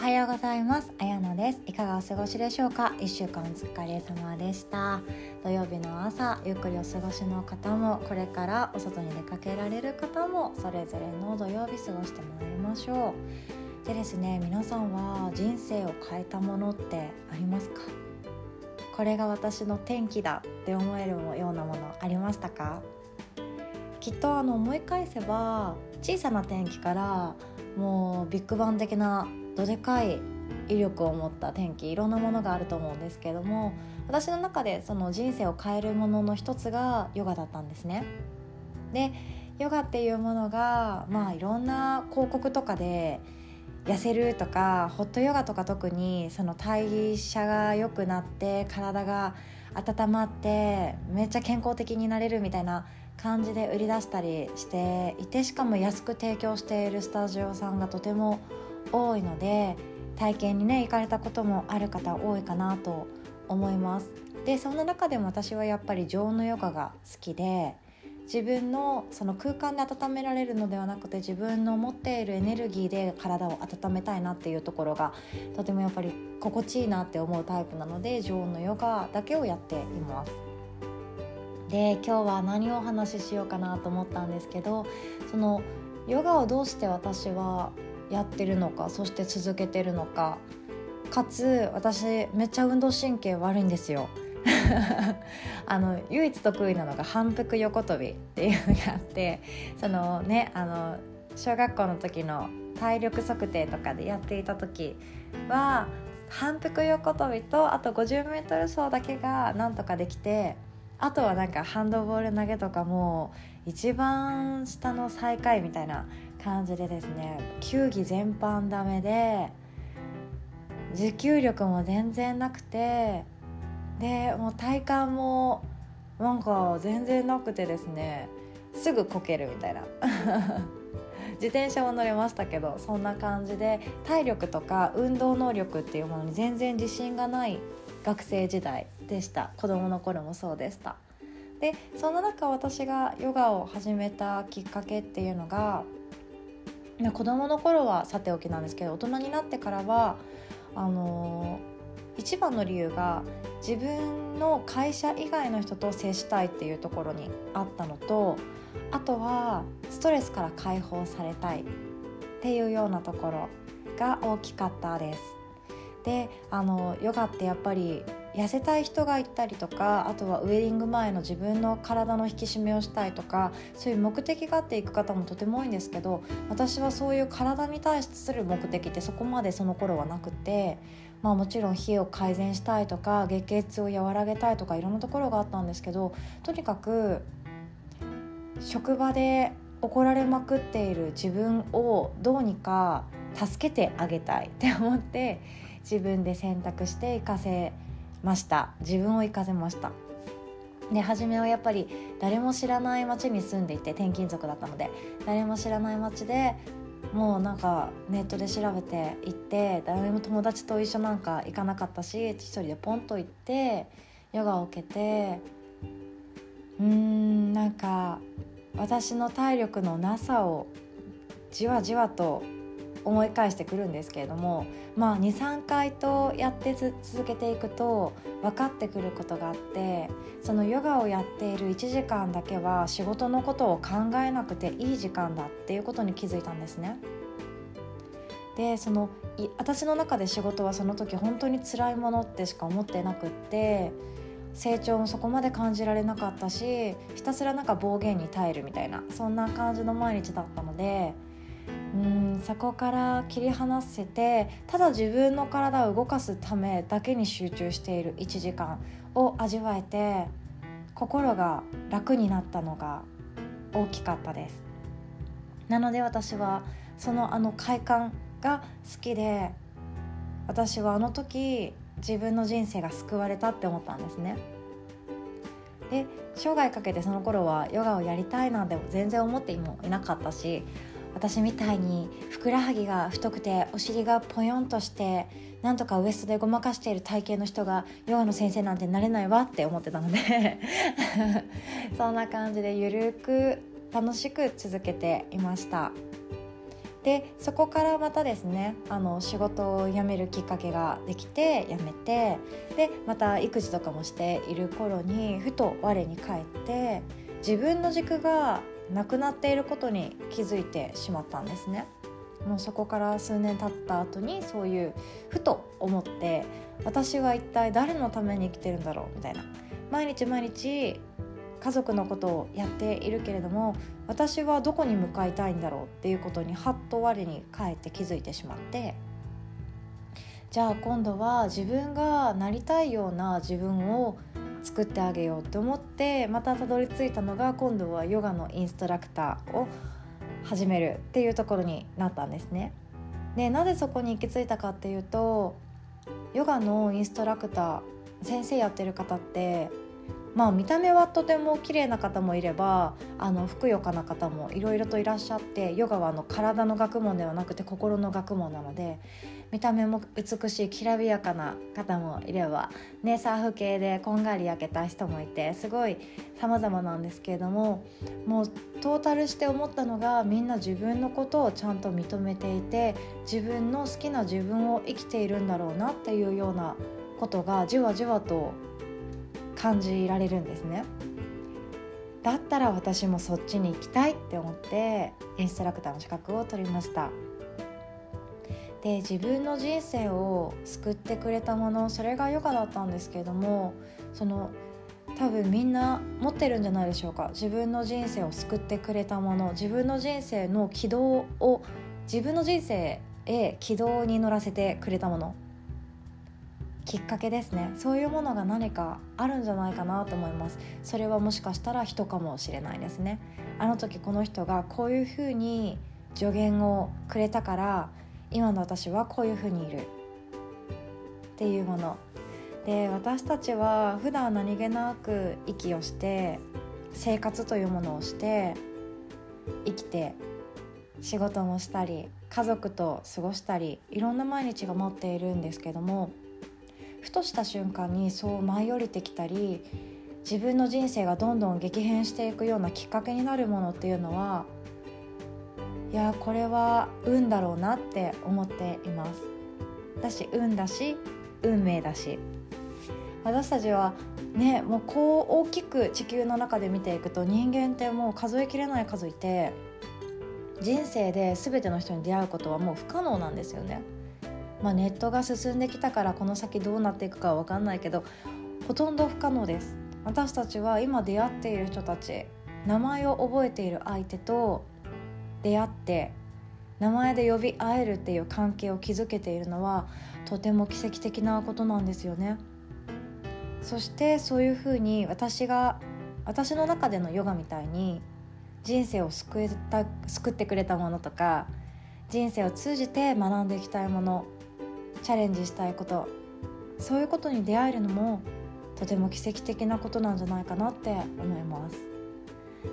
はようございます。あやのです。いかがお過ごしでしょうか？1週間お疲れ様でした。土曜日の朝ゆっくりお過ごしの方もこれからお外に出かけられる方もそれぞれの土曜日過ごしてもらいましょう。でですね皆さんは人生を変えたものってありますか？これが私の転機だって思えるようなものありましたか？きっとあの思い返せば小さな転機からもうビッグバン的などでかい威力を持った転機いろんなものがあると思うんですけども私の中でその人生を変えるものの一つがヨガだったんですね。でヨガっていうものがまあいろんな広告とかで痩せるとかホットヨガとか特にその代謝が良くなって体が温まってめっちゃ健康的になれるみたいな感じで売り出したりしていてしかも安く提供しているスタジオさんがとても多多いので体験にね行かれたこともある方多いかなと思いますでそんな中でも私はやっぱり常のヨガが好きで自分のその空間で温められるのではなくて自分の持っているエネルギーで体を温めたいなっていうところがとてもやっぱり心地いいなって思うタイプなので常温のヨガだけをやっています。で今日は何をお話ししようかなと思ったんですけどそのヨガをどうして私はやってるのかそして続けてるのかかつ私めっちゃ運動神経悪いんですよ。あの唯一得意なのが反復横跳びっていうのがあってそのねあの小学校の時の体力測定とかでやっていた時は反復横跳びとあと 50m 走だけがなんとかできてあとはなんかハンドボール投げとかも一番下の最下位みたいな感じでですね球技全般ダメで持久力も全然なくてでもう体幹もなんか全然なくてですねすぐこけるみたいな。自転車も乗れましたけどそんな感じで体力とか運動能力っていうものに全然自信がない学生時代でした。子供の頃もそうでした。でその中私がヨガを始めたきっかけっていうのが子供の頃はさておきなんですけど大人になってからはあのー、一番の理由が自分の会社以外の人と接したいっていうところにあったのとあとはストレスから解放されたいっていうようなところが大きかったです。であのヨガってやっぱり痩せたい人がいたりとかあとはウェディング前の自分の体の引き締めをしたいとかそういう目的があっていく方もとても多いんですけど私はそういう体に対する目的ってそこまでその頃はなくて、まあ、もちろん冷えを改善したいとか月経を和らげたいとかいろんなところがあったんですけどとにかく職場で怒られまくっている自分をどうにか助けてあげたいって思って自分で選択して行かせました。自分を行かせました。で初めはやっぱり誰も知らない町に住んでいて転勤族だったので誰も知らない町でもうなんかネットで調べて行って誰も友達と一緒なんか行かなかったし一人でポンと行ってヨガを受けてうーんなんか私の体力のなさをじわじわと思い返してくるんですけれどもまあ23回とやって続けていくと分かってくることがあってそのヨガをやっている1時間だけは仕事のことを考えなくていい時間だっていうことに気づいたんですね。でその私の中で仕事はその時本当に辛いものってしか思ってなくって成長もそこまで感じられなかったしひたすらなんか暴言に耐えるみたいなそんな感じの毎日だったのでうんそこから切り離せてただ自分の体を動かすためだけに集中している1時間を味わえて心が楽になったのが大きかったです。なので私はそのあの快感が好きで私はあの時自分の人生が救われたって思ったんですね。で生涯かけてその頃はヨガをやりたいなんて全然思ってもいなかったし私みたいにふくらはぎが太くてお尻がポヨンとしてなんとかウエストでごまかしている体型の人がヨガの先生なんてなれないわって思ってたので そんな感じでゆるく楽しく続けていました。でそこからまたですねあの仕事を辞めるきっかけができて辞めてでまた育児とかもしている頃にふと我に返って自分の軸がなくなっていることに気づいてしまったんですね。もうそこから数年経った後にそういうふと思って私は一体誰のために生きてるんだろうみたいな毎日毎日家族のことをやっているけれども私はどこに向かいたいんだろうっていうことにはっと我に返って気づいてしまってじゃあ今度は自分がなりたいような自分を作ってあげようと思ってまたたどり着いたのが今度はヨガのインストラクターを始めるっていうところになったんですね。でなぜそこに行き着いたかっていうとヨガのインストラクター先生やってる方ってまあ見た目はとても綺麗な方もいればあのふくよかな方もいろいろといらっしゃってヨガはあの体の学問ではなくて心の学問なので見た目も美しいきらびやかな方もいれば、ね、サーフ系でこんがり焼けた人もいてすごい様々なんですけれどももうトータルして思ったのがみんな自分のことをちゃんと認めていて自分の好きな自分を生きているんだろうなっていうようなことがじわじわと感じられるんですね。だったら私もそっちに行きたいって思ってインストラクターの資格を取りました。で自分の人生を救ってくれたものそれがヨガだったんですけれどもその多分みんな持ってるんじゃないでしょうか。自分の人生を救ってくれたもの自分の人生の軌道を自分の人生へ軌道に乗らせてくれたもの。きっかけですね。そういうものが何かあるんじゃないかなと思います。それはもしかしたら人かもしれないですね。あの時この人がこういうふうに助言をくれたから今の私はこういうふうにいる。っていうもの。で私たちは普段何気なく息をして生活というものをして生きて仕事もしたり家族と過ごしたりいろんな毎日が待っているんですけどもふとした瞬間にそう舞い降りてきたり自分の人生がどんどん激変していくようなきっかけになるものっていうのはいやこれは運だろうなって思っていますだし運だし運命だし私たちはねもうこう大きく地球の中で見ていくと人間ってもう数えきれない数いて人生で全ての人に出会うことはもう不可能なんですよね。まあ、ネットが進んできたからこの先どうなっていくかは分かんないけどほとんど不可能です。私たちは今出会っている人たち名前を覚えている相手と出会って名前で呼び合えるっていう関係を築けているのはとても奇跡的なことなんですよね。そしてそういうふうに私が私の中でのヨガみたいに人生を救えた救ってくれたものとか人生を通じて学んでいきたいものチャレンジしたいこと。そういうことに出会えるのもとても奇跡的なことなんじゃないかなって思います。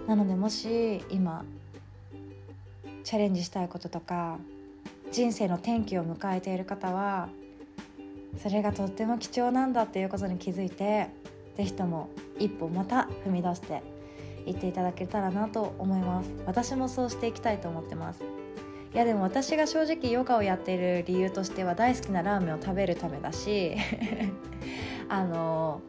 なのでもし今チャレンジしたいこととか人生の転機を迎えている方はそれがとっても貴重なんだっていうことに気づいて是非とも一歩また踏み出していっていただけたらなと思います。私もそうしていきたいと思ってます。いやでも私が正直ヨガをやっている理由としては大好きなラーメンを食べるためだし あの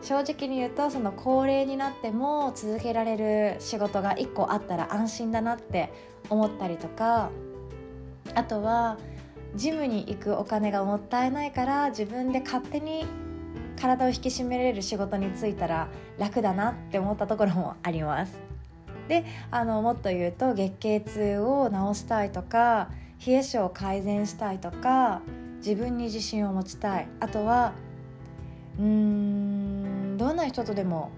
正直に言うとその高齢になっても続けられる仕事が1個あったら安心だなって思ったりとかあとはジムに行くお金がもったいないから自分で勝手に体を引き締められる仕事に就いたら楽だなって思ったところもあります。であのもっと言うと月経痛を治したいとか冷え性を改善したいとか自分に自信を持ちたい。あとはうーんどんな人とでも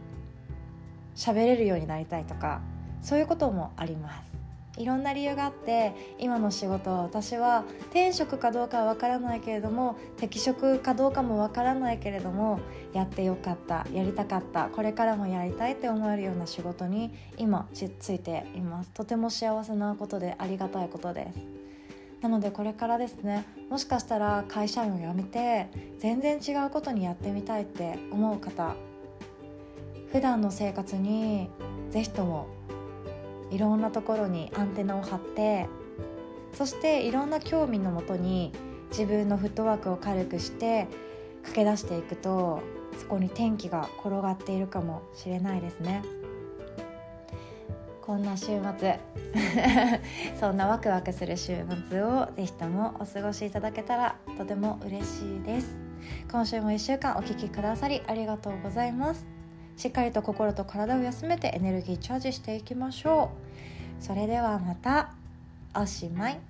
喋れるようになりたいとかそういうこともあります。いろんな理由があって今の仕事は私は転職かどうかは分からないけれども適職かどうかも分からないけれどもやってよかったやりたかったこれからもやりたいって思えるような仕事に今ついています。とても幸せなことでありがたいことです。なのでこれからですねもしかしたら会社員を辞めて全然違うことにやってみたいって思う方普段の生活に是非ともいろんなところにアンテナを張ってそしていろんな興味のもとに自分のフットワークを軽くして駆け出していくとそこに天気が転がっているかもしれないですね。こんな週末。そんなワクワクする週末をぜひともお過ごしいただけたらとても嬉しいです。今週も1週間お聴きくださりありがとうございます。しっかりと心と体を休めてエネルギーチャージしていきましょう。それではまたおしまい。